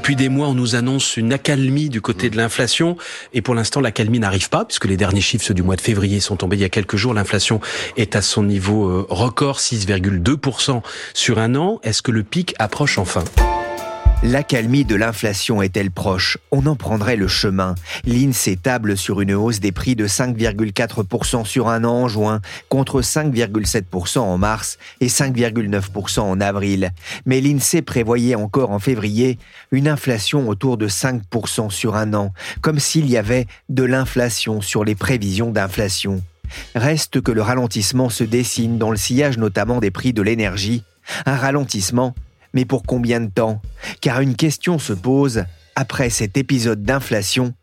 Depuis des mois, on nous annonce une accalmie du côté de l'inflation. Et pour l'instant, l'accalmie n'arrive pas, puisque les derniers chiffres, du mois de février, sont tombés il y a quelques jours. L'inflation est à son niveau euh, record, 6,2% sur un an. Est-ce que le pic approche enfin? L'accalmie de l'inflation est-elle proche? On en prendrait le chemin. L'INSEE table sur une hausse des prix de 5,4% sur un an en juin, contre 5,7% en mars et 5,9% en avril. Mais l'INSEE prévoyait encore en février une inflation autour de 5% sur un an, comme s'il y avait de l'inflation sur les prévisions d'inflation. Reste que le ralentissement se dessine dans le sillage notamment des prix de l'énergie, un ralentissement mais pour combien de temps? Car une question se pose, après cet épisode d'inflation,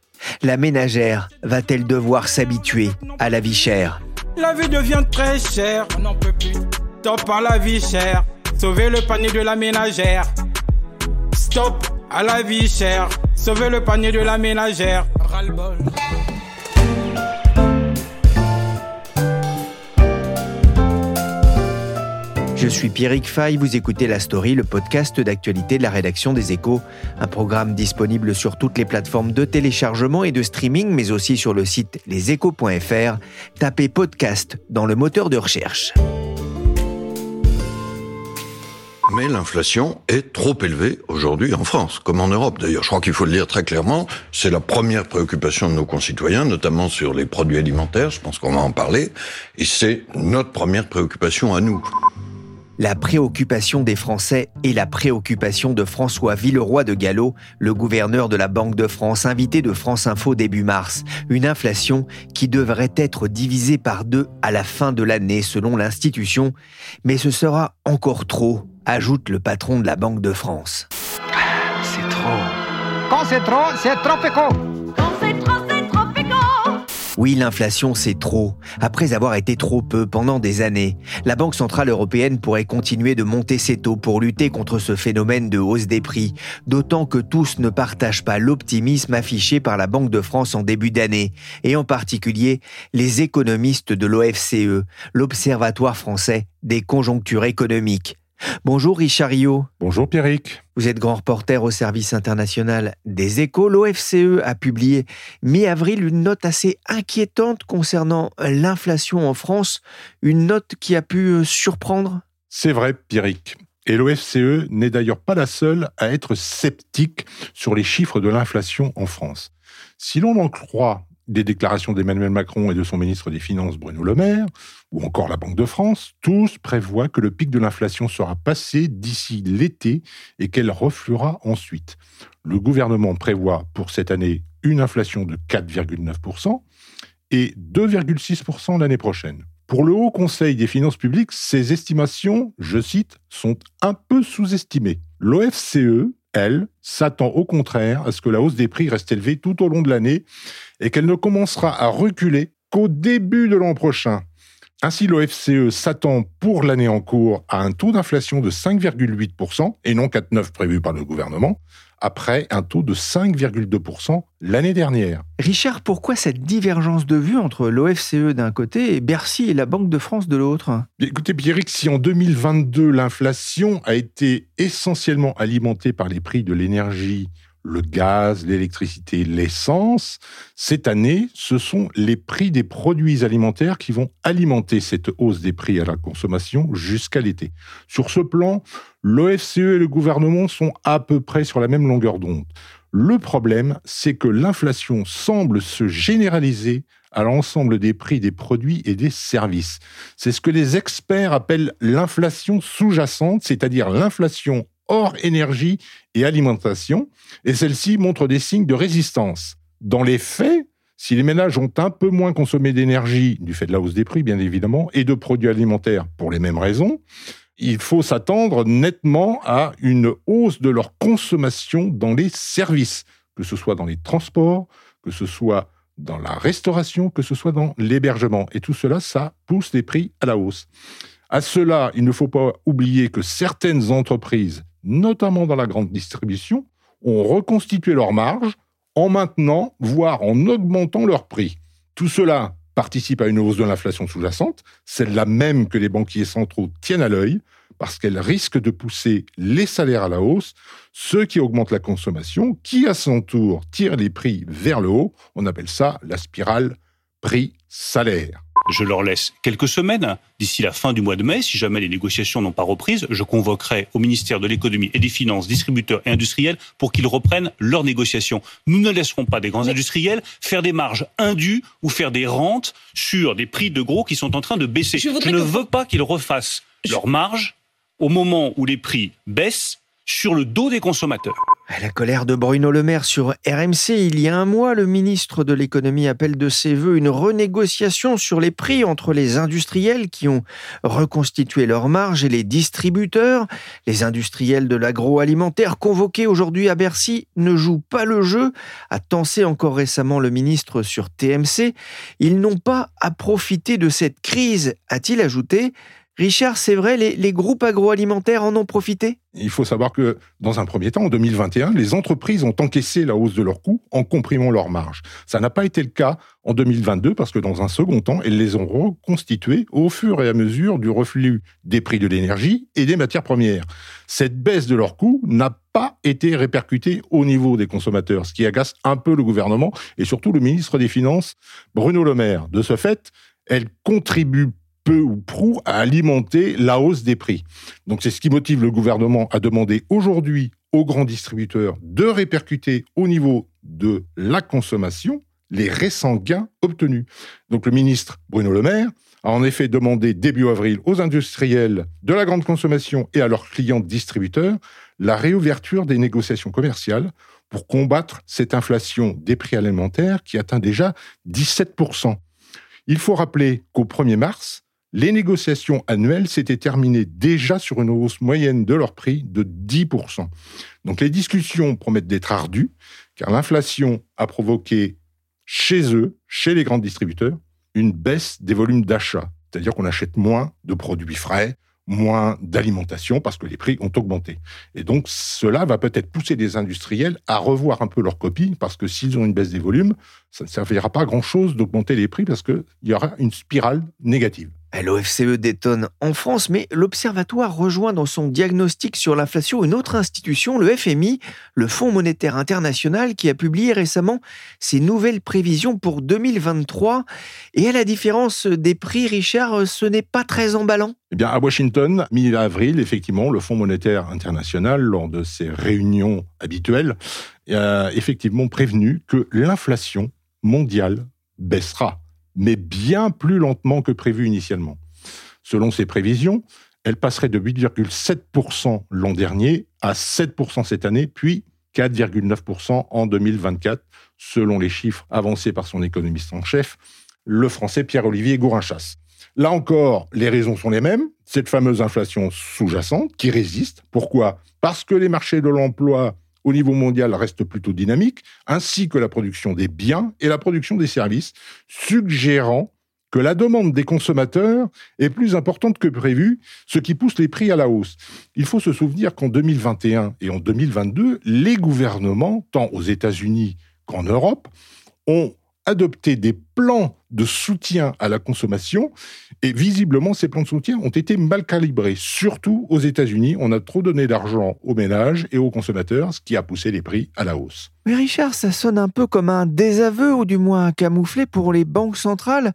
la ménagère va-t-elle devoir s'habituer à la vie chère? La vie devient très chère, on n'en peut plus. Stop à la vie chère, sauvez le panier de la ménagère. Stop à la vie chère, sauvez le panier de la ménagère. Je suis Pierrick Fay, vous écoutez La Story, le podcast d'actualité de la rédaction des Échos, un programme disponible sur toutes les plateformes de téléchargement et de streaming, mais aussi sur le site leséchos.fr. Tapez podcast dans le moteur de recherche. Mais l'inflation est trop élevée aujourd'hui en France, comme en Europe d'ailleurs. Je crois qu'il faut le dire très clairement, c'est la première préoccupation de nos concitoyens, notamment sur les produits alimentaires, je pense qu'on va en parler, et c'est notre première préoccupation à nous. La préoccupation des Français et la préoccupation de François Villeroy de Gallo, le gouverneur de la Banque de France, invité de France Info début mars. Une inflation qui devrait être divisée par deux à la fin de l'année selon l'institution. Mais ce sera encore trop, ajoute le patron de la Banque de France. C'est trop. Quand c'est trop, c'est trop éco. Oui, l'inflation, c'est trop. Après avoir été trop peu pendant des années, la Banque Centrale Européenne pourrait continuer de monter ses taux pour lutter contre ce phénomène de hausse des prix, d'autant que tous ne partagent pas l'optimisme affiché par la Banque de France en début d'année, et en particulier les économistes de l'OFCE, l'Observatoire français des conjonctures économiques. Bonjour Richard Rio. Bonjour Pierrick. Vous êtes grand reporter au service international des échos. L'OFCE a publié mi-avril une note assez inquiétante concernant l'inflation en France, une note qui a pu euh, surprendre? C'est vrai Pierrick. Et l'OFCE n'est d'ailleurs pas la seule à être sceptique sur les chiffres de l'inflation en France. Si l'on en croit des déclarations d'Emmanuel Macron et de son ministre des Finances Bruno Le Maire, ou encore la Banque de France, tous prévoient que le pic de l'inflation sera passé d'ici l'été et qu'elle refluera ensuite. Le gouvernement prévoit pour cette année une inflation de 4,9% et 2,6% l'année prochaine. Pour le Haut Conseil des finances publiques, ces estimations, je cite, sont un peu sous-estimées. L'OFCE, elle, s'attend au contraire à ce que la hausse des prix reste élevée tout au long de l'année et qu'elle ne commencera à reculer qu'au début de l'an prochain. Ainsi, l'OFCE s'attend pour l'année en cours à un taux d'inflation de 5,8% et non 4,9% prévu par le gouvernement, après un taux de 5,2% l'année dernière. Richard, pourquoi cette divergence de vue entre l'OFCE d'un côté et Bercy et la Banque de France de l'autre? Écoutez, Pierrick, si en 2022 l'inflation a été essentiellement alimentée par les prix de l'énergie, le gaz, l'électricité, l'essence. Cette année, ce sont les prix des produits alimentaires qui vont alimenter cette hausse des prix à la consommation jusqu'à l'été. Sur ce plan, l'OFCE et le gouvernement sont à peu près sur la même longueur d'onde. Le problème, c'est que l'inflation semble se généraliser à l'ensemble des prix des produits et des services. C'est ce que les experts appellent l'inflation sous-jacente, c'est-à-dire l'inflation hors énergie et alimentation, et celle-ci montre des signes de résistance. Dans les faits, si les ménages ont un peu moins consommé d'énergie, du fait de la hausse des prix bien évidemment, et de produits alimentaires pour les mêmes raisons, il faut s'attendre nettement à une hausse de leur consommation dans les services, que ce soit dans les transports, que ce soit dans la restauration, que ce soit dans l'hébergement. Et tout cela, ça pousse les prix à la hausse. À cela, il ne faut pas oublier que certaines entreprises, notamment dans la grande distribution, ont reconstitué leurs marges en maintenant, voire en augmentant leurs prix. Tout cela participe à une hausse de l'inflation sous-jacente, celle-là même que les banquiers centraux tiennent à l'œil, parce qu'elle risque de pousser les salaires à la hausse, ce qui augmente la consommation, qui à son tour tire les prix vers le haut. On appelle ça la spirale prix-salaire. Je leur laisse quelques semaines. D'ici la fin du mois de mai, si jamais les négociations n'ont pas reprise, je convoquerai au ministère de l'économie et des finances, distributeurs et industriels pour qu'ils reprennent leurs négociations. Nous ne laisserons pas des grands industriels faire des marges indues ou faire des rentes sur des prix de gros qui sont en train de baisser. Je, ne veux pas qu'ils refassent leurs marges au moment où les prix baissent sur le dos des consommateurs. La colère de Bruno Le Maire sur RMC. Il y a un mois, le ministre de l'économie appelle de ses voeux une renégociation sur les prix entre les industriels qui ont reconstitué leurs marges et les distributeurs. Les industriels de l'agroalimentaire convoqués aujourd'hui à Bercy ne jouent pas le jeu, a tensé encore récemment le ministre sur TMC. Ils n'ont pas à profiter de cette crise, a-t-il ajouté. Richard, c'est vrai, les, groupes agroalimentaires en ont profité? Il faut savoir que, dans un premier temps, en 2021, les entreprises ont encaissé la hausse de leurs coûts en comprimant leurs marges. Ça n'a pas été le cas en 2022 parce que, dans un second temps, elles les ont reconstituées au fur et à mesure du reflux des prix de l'énergie et des matières premières. Cette baisse de leurs coûts n'a pas été répercutée au niveau des consommateurs, ce qui agace un peu le gouvernement et surtout le ministre des Finances, Bruno Le Maire. De ce fait, elle contribue peu ou prou à alimenter la hausse des prix. Donc c'est ce qui motive le gouvernement à demander aujourd'hui aux grands distributeurs de répercuter au niveau de la consommation les récents gains obtenus. Donc le ministre Bruno Le Maire a en effet demandé début avril aux industriels de la grande consommation et à leurs clients distributeurs la réouverture des négociations commerciales pour combattre cette inflation des prix alimentaires qui atteint déjà 17%. Il faut rappeler qu'au 1er mars, les négociations annuelles s'étaient terminées déjà sur une hausse moyenne de leur prix de 10%. Donc les discussions promettent d'être ardues, car l'inflation a provoqué chez eux, chez les grands distributeurs, une baisse des volumes d'achat. C'est-à-dire qu'on achète moins de produits frais, moins d'alimentation parce que les prix ont augmenté. Et donc cela va peut-être pousser les industriels à revoir un peu leur copie parce que s'ils ont une baisse des volumes, ça ne servira pas à grand-chose d'augmenter les prix parce qu'il y aura une spirale négative. L'OFCE détonne en France, mais l'Observatoire rejoint dans son diagnostic sur l'inflation une autre institution, le FMI, le Fonds monétaire international, qui a publié récemment ses nouvelles prévisions pour 2023. Et à la différence des prix, Richard, ce n'est pas très emballant eh bien, à Washington, mi-avril, effectivement, le Fonds monétaire international, lors de ses réunions habituelles, a effectivement prévenu que l'inflation mondiale baissera mais bien plus lentement que prévu initialement. Selon ses prévisions, elle passerait de 8,7% l'an dernier à 7% cette année, puis 4,9% en 2024, selon les chiffres avancés par son économiste en chef, le français Pierre-Olivier Gourinchas. Là encore, les raisons sont les mêmes. Cette fameuse inflation sous-jacente qui résiste. Pourquoi? Parce que les marchés de l'emploi au niveau mondial reste plutôt dynamique, ainsi que la production des biens et la production des services, suggérant que la demande des consommateurs est plus importante que prévu, ce qui pousse les prix à la hausse. Il faut se souvenir qu'en 2021 et en 2022, les gouvernements, tant aux États-Unis qu'en Europe, ont adopté des plans de soutien à la consommation et visiblement ces plans de soutien ont été mal calibrés. Surtout aux États-Unis, on a trop donné d'argent aux ménages et aux consommateurs, ce qui a poussé les prix à la hausse. Mais Richard, ça sonne un peu comme un désaveu ou du moins un camouflé pour les banques centrales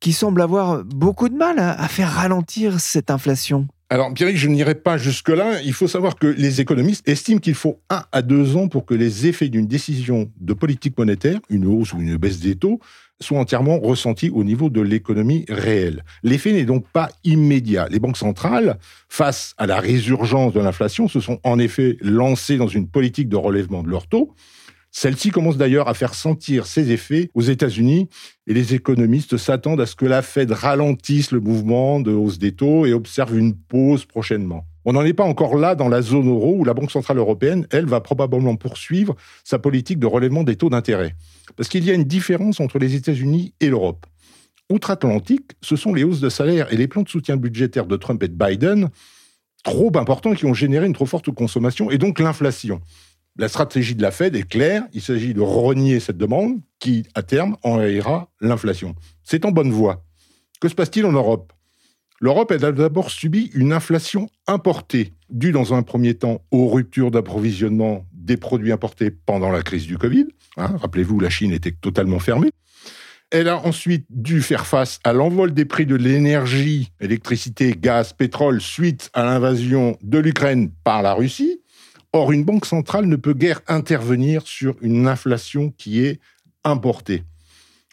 qui semblent avoir beaucoup de mal à faire ralentir cette inflation. Alors, Pierre, je n'irai pas jusque-là. Il faut savoir que les économistes estiment qu'il faut un à deux ans pour que les effets d'une décision de politique monétaire, une hausse ou une baisse des taux, soient entièrement ressentis au niveau de l'économie réelle. L'effet n'est donc pas immédiat. Les banques centrales, face à la résurgence de l'inflation, se sont en effet lancées dans une politique de relèvement de leurs taux. Celle-ci commence d'ailleurs à faire sentir ses effets aux États-Unis et les économistes s'attendent à ce que la Fed ralentisse le mouvement de hausse des taux et observe une pause prochainement. On n'en est pas encore là dans la zone euro où la Banque Centrale Européenne, elle, va probablement poursuivre sa politique de relèvement des taux d'intérêt. Parce qu'il y a une différence entre les États-Unis et l'Europe. Outre-Atlantique, ce sont les hausses de salaire et les plans de soutien budgétaire de Trump et de Biden trop importants qui ont généré une trop forte consommation et donc l'inflation. La stratégie de la Fed est claire, il s'agit de renier cette demande qui, à terme, enrayera l'inflation. C'est en bonne voie. Que se passe-t-il en Europe? L'Europe a d'abord subi une inflation importée, due dans un premier temps aux ruptures d'approvisionnement des produits importés pendant la crise du Covid. Hein, rappelez-vous, la Chine était totalement fermée. Elle a ensuite dû faire face à l'envol des prix de l'énergie, électricité, gaz, pétrole, suite à l'invasion de l'Ukraine par la Russie. Or, une banque centrale ne peut guère intervenir sur une inflation qui est importée.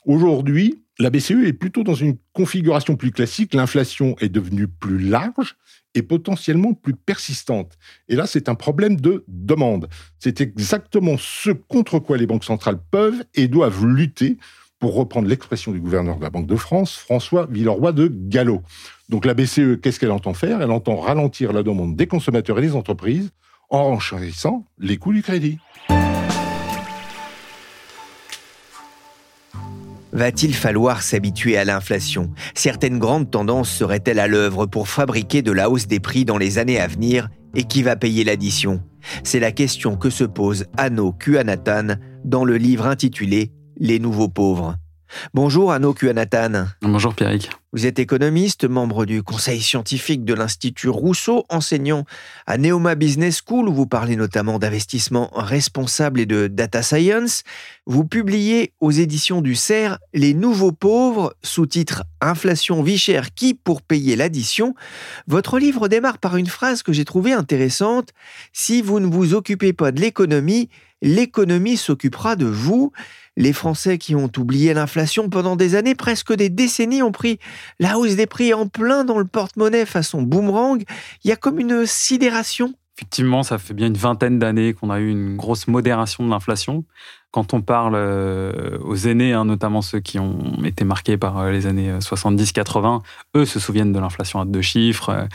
Aujourd'hui, la BCE est plutôt dans une configuration plus classique. L'inflation est devenue plus large et potentiellement plus persistante. Et là, c'est un problème de demande. C'est exactement ce contre quoi les banques centrales peuvent et doivent lutter pour reprendre l'expression du gouverneur de la Banque de France, François Villeroy de Gallo. Donc la BCE, qu'est-ce qu'elle entend faire? Elle entend ralentir la demande des consommateurs et des entreprises en renchérissant les coûts du crédit. Va-t-il falloir s'habituer à l'inflation? Certaines grandes tendances seraient-elles à l'œuvre pour fabriquer de la hausse des prix dans les années à venir? Et qui va payer l'addition? C'est la question que se pose Anno Kuanatan dans le livre intitulé les nouveaux pauvres. Bonjour Anno Kuanatan. Bonjour Pierrick. Vous êtes économiste, membre du conseil scientifique de l'Institut Rousseau, enseignant à Neoma Business School où vous parlez notamment d'investissement responsable et de data science. Vous publiez aux éditions du CERF Les nouveaux pauvres, sous-titre Inflation vie chère qui pour payer l'addition. Votre livre démarre par une phrase que j'ai trouvée intéressante. Si vous ne vous occupez pas de l'économie, l'économie s'occupera de vous. Les Français qui ont oublié l'inflation pendant des années, presque des décennies, ont pris la hausse des prix en plein dans le porte-monnaie façon boomerang. Il y a comme une sidération. Effectivement, ça fait bien une vingtaine d'années qu'on a eu une grosse modération de l'inflation. Quand on parle euh, aux aînés, hein, notamment ceux qui ont été marqués par euh, les années 70-80, euh, eux se souviennent de l'inflation à deux chiffres,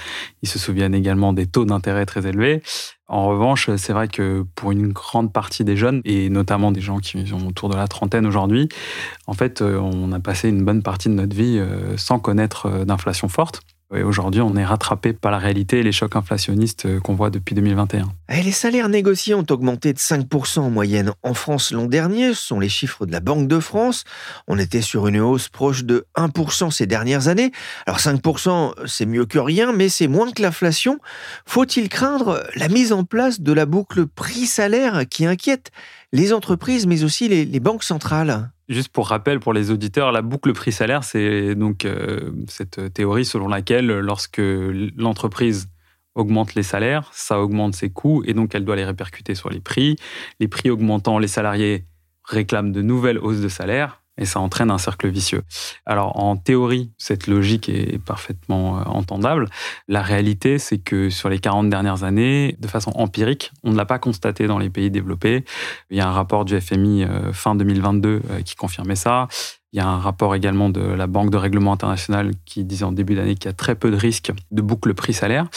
ils se souviennent également des taux d'intérêt très élevés. En revanche, c'est vrai que pour une grande partie des jeunes, et notamment des gens qui sont autour de la trentaine aujourd'hui, en fait, on a passé une bonne partie de notre vie sans connaître d'inflation forte. Aujourd'hui, on est rattrapé par la réalité et les chocs inflationnistes euh, qu'on voit depuis 2021. Et les salaires négociés ont augmenté de 5% en moyenne en France l'an dernier. Ce sont les chiffres de la Banque de France. On était sur une hausse proche de 1% ces dernières années. Alors 5%, c'est mieux que rien, mais c'est moins que l'inflation. Faut-il craindre la mise en place de la boucle prix-salaire qui inquiète les entreprises, mais aussi les banques centrales? Juste pour rappel pour les auditeurs, la boucle prix-salaire, c'est donc euh, cette théorie selon laquelle lorsque l'entreprise augmente les salaires, ça augmente ses coûts et donc elle doit les répercuter sur les prix. Les prix augmentant, les salariés réclament de nouvelles hausses de salaire et ça entraîne un cercle vicieux. Alors en théorie, cette logique est parfaitement euh, entendable. La réalité, c'est que sur les 40 dernières années, de façon empirique, on ne l'a pas constaté dans les pays développés. Il y a un rapport du FMI euh, fin 2022 euh, qui confirmait ça. Il y a un rapport également de la Banque de règlement international qui disait en début d'année qu'il y a très peu de risques de boucle prix-salaire.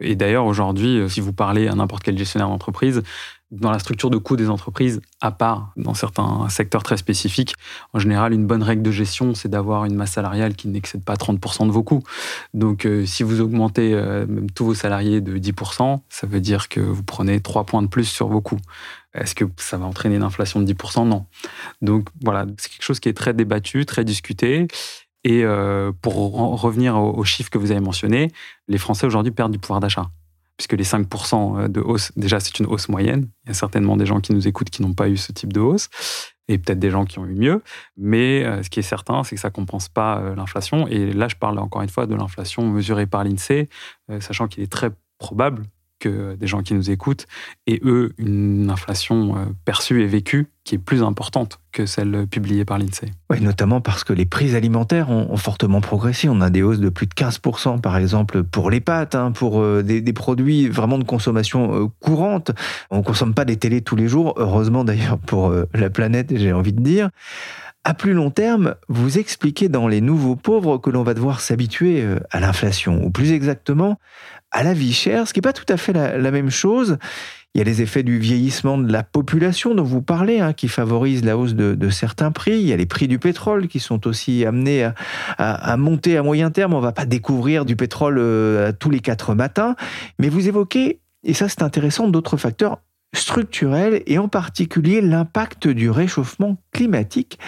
Et d'ailleurs, aujourd'hui, si vous parlez à n'importe quel gestionnaire d'entreprise, dans la structure de coûts des entreprises, à part dans certains secteurs très spécifiques, en général, une bonne règle de gestion, c'est d'avoir une masse salariale qui n'excède pas 30% de vos coûts. Donc, euh, si vous augmentez euh, même tous vos salariés de 10%, ça veut dire que vous prenez 3 points de plus sur vos coûts. Est-ce que ça va entraîner une inflation de 10% Non. Donc, voilà, c'est quelque chose qui est très débattu, très discuté. Et euh, pour revenir aux chiffres que vous avez mentionnés, les Français aujourd'hui perdent du pouvoir d'achat puisque les 5% euh, de hausse, déjà c'est une hausse moyenne. Il y a certainement des gens qui nous écoutent qui n'ont pas eu ce type de hausse, et peut-être des gens qui ont eu mieux. Mais euh, ce qui est certain, c'est que ça ne compense pas euh, l'inflation. Et là, je parle encore une fois de l'inflation mesurée par l'INSEE, sachant qu'il est très probable que des gens qui nous écoutent aient, eux, une inflation euh, perçue et vécue qui est plus importante que celle publiée par l'INSEE. Oui, notamment parce que les prix alimentaires ont, fortement progressé. On a des hausses de plus de 15%, par exemple, pour les pâtes, hein, pour euh, des, produits vraiment de consommation euh, courante. On ne consomme pas des télés tous les jours, heureusement d'ailleurs pour la planète, j'ai envie de dire. À plus long terme, vous expliquez dans Les Nouveaux Pauvres que l'on va devoir s'habituer euh, à l'inflation, ou plus exactement à la vie chère, ce qui n'est pas tout à fait la, même chose. Il y a les effets du vieillissement de la population dont vous parlez, hein, qui favorisent la hausse de, certains prix. Il y a les prix du pétrole qui sont aussi amenés à, monter à moyen terme. On ne va pas découvrir du pétrole euh, tous les quatre matins. Mais vous évoquez, et ça c'est intéressant, d'autres facteurs structurelle et en particulier l'impact du réchauffement climatique.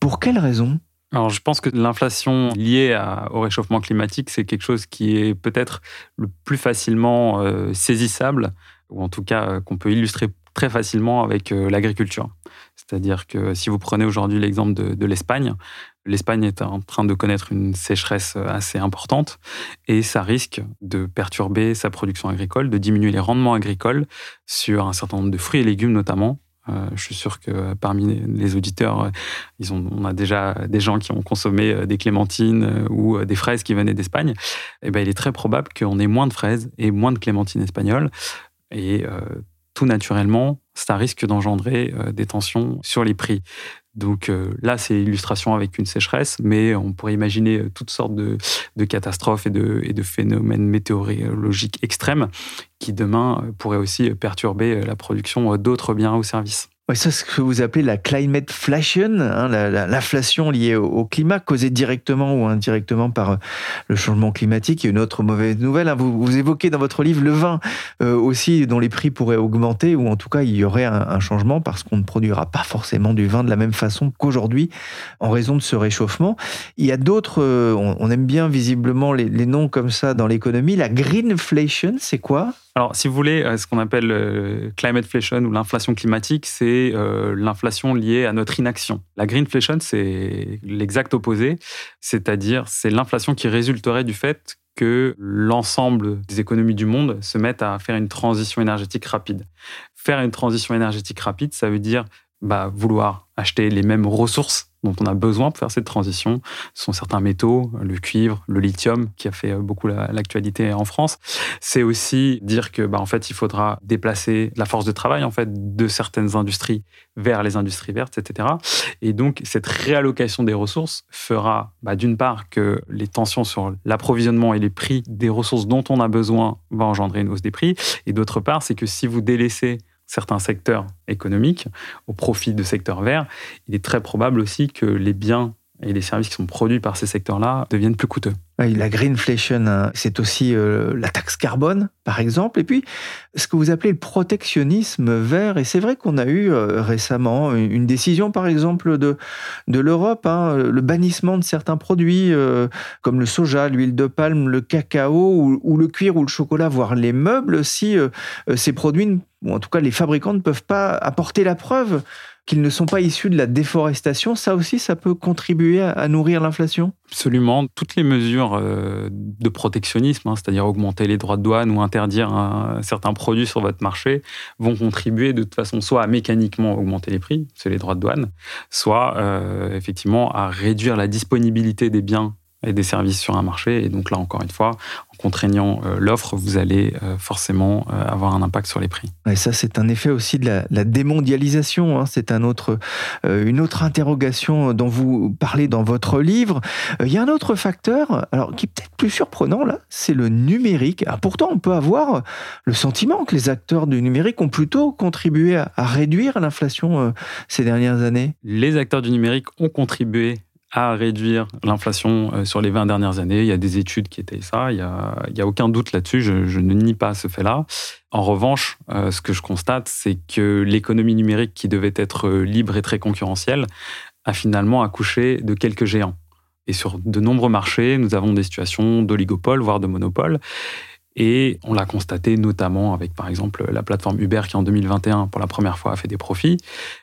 Pour quelles raisons alors, je pense que l'inflation liée au réchauffement climatique, c'est quelque chose qui est peut-être le plus facilement euh, saisissable, ou en tout cas euh, qu'on peut illustrer très facilement avec euh, l'agriculture. C'est-à-dire que si vous prenez aujourd'hui l'exemple de l'Espagne, L'Espagne est en train de connaître une sécheresse assez importante et ça risque de perturber sa production agricole, de diminuer les rendements agricoles sur un certain nombre de fruits et légumes notamment. Euh, je suis sûr que parmi les auditeurs, ils ont, on a déjà des gens qui ont consommé euh, des clémentines euh, ou des fraises qui venaient d'Espagne. Et eh ben, il est très probable qu'on ait moins de fraises et moins de clémentines espagnoles. Et tout naturellement, ça risque d'engendrer des tensions sur les prix. Donc euh, là, c'est illustration avec une sécheresse, mais on pourrait imaginer euh, toutes sortes de, catastrophes et de, phénomènes météorologiques extrêmes qui demain euh, pourraient aussi perturber la production d'autres biens ou services. Oui, c'est ce que vous appelez la climate flation, hein, l'inflation liée au, climat, causée directement ou indirectement par euh, le changement climatique. Et une autre mauvaise nouvelle, hein, vous, évoquez dans votre livre le vin euh, aussi, dont les prix pourraient augmenter, ou en tout cas il y aurait un, changement parce qu'on ne produira pas forcément du vin de la même façon qu'aujourd'hui en raison de ce réchauffement. Il y a d'autres, euh, on, aime bien visiblement les noms comme ça dans l'économie. La greenflation, c'est quoi? Alors, si vous voulez, euh, ce qu'on appelle euh, climate inflation ou l'inflation climatique, c'est euh, l'inflation liée à notre inaction. La greenflation, c'est l'exact opposé, c'est-à-dire c'est l'inflation qui résulterait du fait que l'ensemble des économies du monde se mettent à faire une transition énergétique rapide. Faire une transition énergétique rapide, ça veut dire bah, vouloir acheter les mêmes ressources dont on a besoin pour faire cette transition. Sont certains métaux, le cuivre, le lithium, qui a fait beaucoup l'actualité en France. C'est aussi dire que, bah, en fait, il faudra déplacer la force de travail, en fait, de certaines industries vers les industries vertes, etc. Et donc, cette réallocation des ressources fera, bah, d'une part, que les tensions sur l'approvisionnement et les prix des ressources dont on a besoin va engendrer une hausse des prix. Et d'autre part, c'est que si vous délaissez certains secteurs économiques au profit de secteurs verts, il est très probable aussi que les biens et les services qui sont produits par ces secteurs-là deviennent plus coûteux. la greenflation, hein, c'est aussi euh, la taxe carbone, par exemple, et puis ce que vous appelez le protectionnisme vert. Et c'est vrai qu'on a eu euh, récemment une décision, par exemple, de, de l'Europe, hein, le bannissement de certains produits euh, comme le soja, l'huile de palme, le cacao ou, le cuir ou le chocolat, voire les meubles, si ces produits, ou en tout cas les fabricants, ne peuvent pas apporter la preuve qu'ils ne sont pas issus de la déforestation, ça aussi, ça peut contribuer à, nourrir l'inflation? Absolument. Toutes les mesures euh, de protectionnisme, hein, c'est-à-dire augmenter les droits de douane ou interdire certains produits sur votre marché, vont contribuer de toute façon soit à mécaniquement augmenter les prix, c'est les droits de douane, soit euh, effectivement à réduire la disponibilité des biens et des services sur un marché. Et donc là, encore une fois, en contraignant euh, l'offre, vous allez euh, forcément euh, avoir un impact sur les prix. Et ça, c'est un effet aussi de la, démondialisation. Hein. C'est un autre, une autre interrogation dont vous parlez dans votre livre. Il y a un autre facteur, alors qui est peut-être plus surprenant là, c'est le numérique. Ah, pourtant, on peut avoir le sentiment que les acteurs du numérique ont plutôt contribué à, à réduire l'inflation ces dernières années. Les acteurs du numérique ont contribué à réduire l'inflation euh, sur les 20 dernières années. Il y a des études qui étaient ça, il n'y a, aucun doute là-dessus, je, je, ne nie pas ce fait-là. En revanche, euh, ce que je constate, c'est que l'économie numérique qui devait être euh, libre et très concurrentielle a finalement accouché de quelques géants. Et sur de nombreux marchés, nous avons des situations d'oligopole, voire de monopole. Et on l'a constaté notamment avec, par exemple, la plateforme Uber qui, en 2021, pour la première fois, a fait des profits.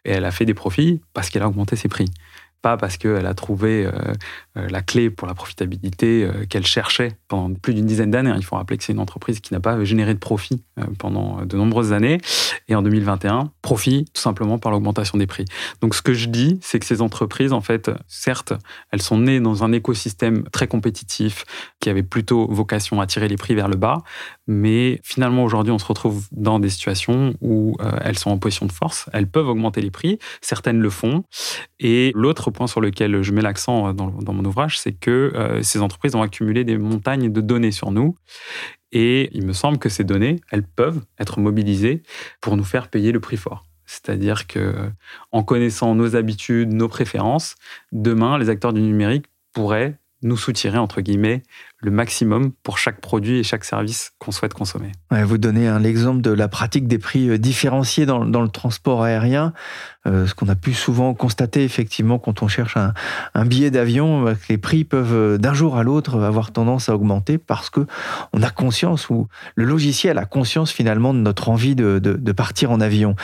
Et elle a fait des profits parce qu'elle a augmenté ses prix. Pas parce qu'elle a trouvé euh, euh, la clé pour la profitabilité euh, qu'elle cherchait pendant plus d'une dizaine d'années. Il faut rappeler que c'est une entreprise qui n'a pas généré de profit pendant de nombreuses années. Et en 2021, profit tout simplement par l'augmentation des prix. Donc ce que je dis, c'est que ces entreprises, en fait, certes, elles sont nées dans un écosystème très compétitif qui avait plutôt vocation à tirer les prix vers le bas. Mais finalement, aujourd'hui, on se retrouve dans des situations où elles sont en position de force. Elles peuvent augmenter les prix. Certaines le font. Et l'autre point sur lequel je mets l'accent euh, dans, mon ouvrage, c'est que euh, ces entreprises ont accumulé des montagnes de données sur nous. Et il me semble que ces données, elles peuvent être mobilisées pour nous faire payer le prix fort. C'est-à-dire que, en connaissant nos habitudes, nos préférences, demain, les acteurs du numérique pourraient nous soutirer, entre guillemets, le maximum pour chaque produit et chaque service qu'on souhaite consommer. vous donnez un exemple de la pratique des prix euh, différenciés dans, le transport aérien, euh, ce qu'on a pu souvent constater effectivement quand on cherche un, billet d'avion, euh, les prix peuvent d'un jour à l'autre avoir tendance à augmenter parce que on a conscience ou le logiciel a conscience finalement de notre envie de partir en avion.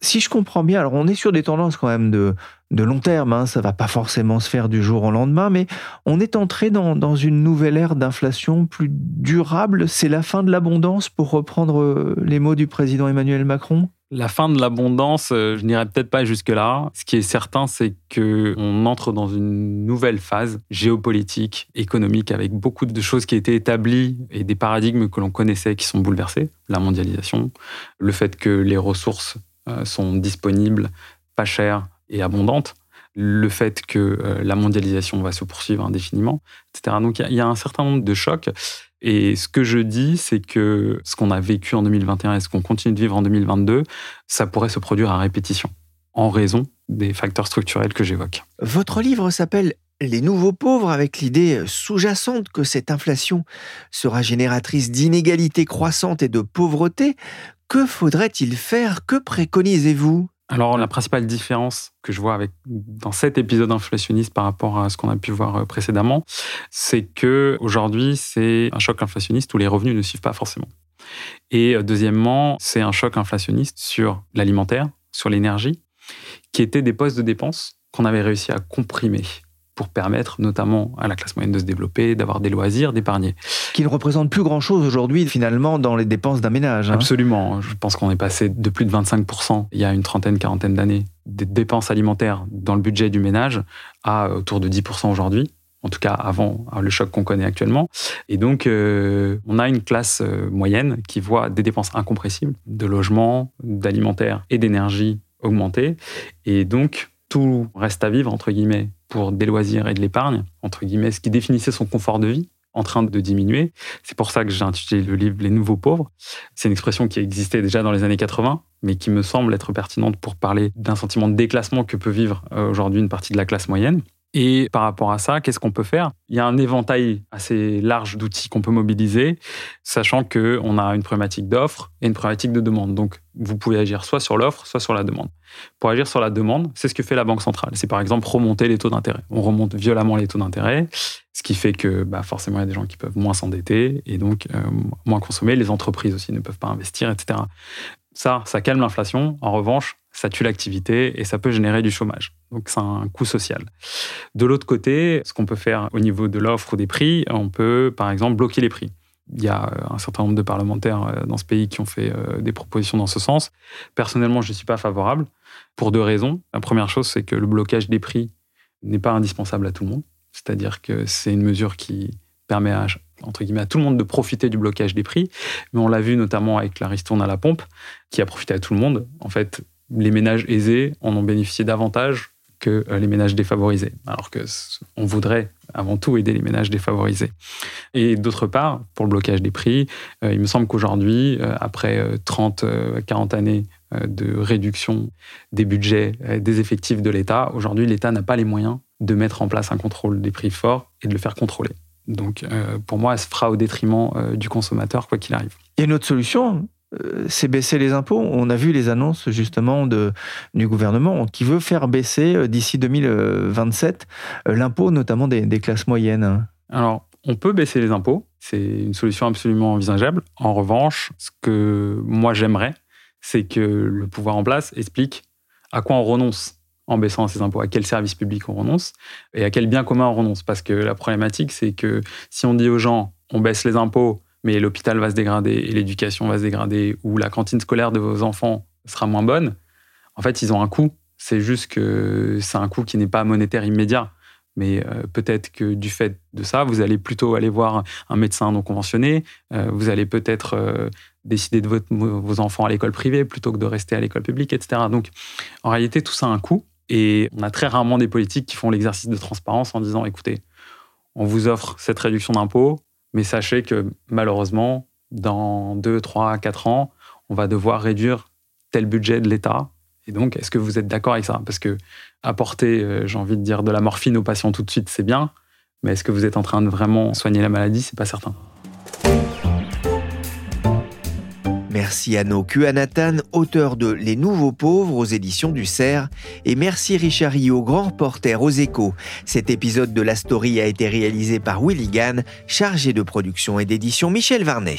Si je comprends bien, alors on est sur des tendances quand même de de long terme, hein, ça va pas forcément se faire du jour au lendemain, mais on est entré dans, une nouvelle ère d'inflation plus durable. C'est la fin de l'abondance, pour reprendre euh, les mots du président Emmanuel Macron? La fin de l'abondance, euh, je n'irai peut-être pas jusque-là. Ce qui est certain, c'est qu'on entre dans une nouvelle phase géopolitique, économique, avec beaucoup de choses qui étaient établies et des paradigmes que l'on connaissait qui sont bouleversés. La mondialisation, le fait que les ressources euh, sont disponibles, pas chères, et abondante, le fait que euh, la mondialisation va se poursuivre indéfiniment, etc. Donc il y, a un certain nombre de chocs. Et ce que je dis, c'est que ce qu'on a vécu en 2021 et ce qu'on continue de vivre en 2022, ça pourrait se produire à répétition, en raison des facteurs structurels que j'évoque. Votre livre s'appelle les nouveaux pauvres avec l'idée sous-jacente que cette inflation sera génératrice d'inégalités croissantes et de pauvreté. Que faudrait-il faire? Que préconisez-vous? Alors, la principale différence que je vois avec, dans cet épisode inflationniste par rapport à ce qu'on a pu voir euh, précédemment, c'est que aujourd'hui, c'est un choc inflationniste où les revenus ne suivent pas forcément. Et euh, deuxièmement, c'est un choc inflationniste sur l'alimentaire, sur l'énergie, qui étaient des postes de dépenses qu'on avait réussi à comprimer pour permettre notamment à la classe moyenne de se développer, d'avoir des loisirs, d'épargner. Qui ne représente plus grand-chose aujourd'hui finalement dans les dépenses d'un ménage. Hein. Absolument. Je pense qu'on est passé de plus de 25% il y a une trentaine, quarantaine d'années des dépenses alimentaires dans le budget du ménage à autour de 10% aujourd'hui en tout cas avant le choc qu'on connaît actuellement. Et donc, euh, on a une classe euh, moyenne qui voit des dépenses incompressibles de logement, d'alimentaire et d'énergie augmenter. Et donc, tout reste à vivre, entre guillemets, pour des loisirs et de l'épargne, entre guillemets, ce qui définissait son confort de vie, en train de diminuer. C'est pour ça que j'ai intitulé le livre Les nouveaux pauvres. C'est une expression qui existait déjà dans les années 80, mais qui me semble être pertinente pour parler d'un sentiment de déclassement que peut vivre euh, aujourd'hui une partie de la classe moyenne. Et par rapport à ça, qu'est-ce qu'on peut faire? Il y a un éventail assez large d'outils qu'on peut mobiliser, sachant qu'on a une problématique d'offre et une problématique de demande. Donc, vous pouvez agir soit sur l'offre, soit sur la demande. Pour agir sur la demande, c'est ce que fait la Banque centrale. C'est par exemple remonter les taux d'intérêt. On remonte violemment les taux d'intérêt, ce qui fait que bah, forcément, il y a des gens qui peuvent moins s'endetter et donc euh, moins consommer. Les entreprises aussi ne peuvent pas investir, etc. Ça, ça calme l'inflation. En revanche, ça tue l'activité et ça peut générer du chômage. Donc c'est un coût social. De l'autre côté, ce qu'on peut faire au niveau de l'offre ou des prix, on peut par exemple bloquer les prix. Il y a euh, un certain nombre de parlementaires euh, dans ce pays qui ont fait euh, des propositions dans ce sens. Personnellement, je ne suis pas favorable pour deux raisons. La première chose, c'est que le blocage des prix n'est pas indispensable à tout le monde. C'est-à-dire que c'est une mesure qui permet à, entre guillemets, à tout le monde de profiter du blocage des prix. Mais on l'a vu notamment avec la ristourne à la pompe, qui a profité à tout le monde. En fait, les ménages aisés en ont bénéficié davantage que euh, les ménages défavorisés, alors que on voudrait avant tout aider les ménages défavorisés. Et d'autre part, pour le blocage des prix, euh, il me semble qu'aujourd'hui, euh, après 30, 40 années de réduction des budgets, des effectifs de l'État, aujourd'hui, l'État n'a pas les moyens de mettre en place un contrôle des prix fort et de le faire contrôler. Donc, pour moi, elle se fera au détriment du consommateur, quoi qu'il arrive. Il y a une autre solution, c'est baisser les impôts. On a vu les annonces justement du gouvernement qui veut faire baisser euh, d'ici 2027 euh, l'impôt notamment des, classes moyennes. Alors, on peut baisser les impôts, c'est une solution absolument envisageable. En revanche, ce que moi j'aimerais, c'est que le pouvoir en place explique à quoi on renonce en baissant ces impôts À quel service public on renonce Et à quel bien commun on renonce Parce que la problématique, c'est que si on dit aux gens, on baisse les impôts, mais l'hôpital va se dégrader et l'éducation va se dégrader, ou la cantine scolaire de vos enfants sera moins bonne, en fait, ils ont un coût. C'est juste que c'est un coût qui n'est pas monétaire immédiat. Mais euh, peut-être que du fait de ça, vous allez plutôt aller voir un médecin non conventionné, euh, vous allez peut-être euh, décider de votre, vos enfants à l'école privée plutôt que de rester à l'école publique, etc. Donc, en réalité, tout ça a un coût. Et on a très rarement des politiques qui font l'exercice de transparence en disant, écoutez, on vous offre cette réduction d'impôt, mais sachez que malheureusement, dans 2, 3, 4 ans, on va devoir réduire tel budget de l'État. Et donc, est-ce que vous êtes d'accord avec ça? Parce que apporter, euh, j'ai envie de dire, de la morphine aux patients tout de suite, c'est bien. Mais est-ce que vous êtes en train de vraiment soigner la maladie? C'est pas certain. Merci à nos Kuanatan, auteur de Les Nouveaux Pauvres aux éditions du Cerf. Et merci Richard Rio, grand reporter aux échos. Cet épisode de la story a été réalisé par Willy Gann, chargé de production et d'édition Michel Varnet.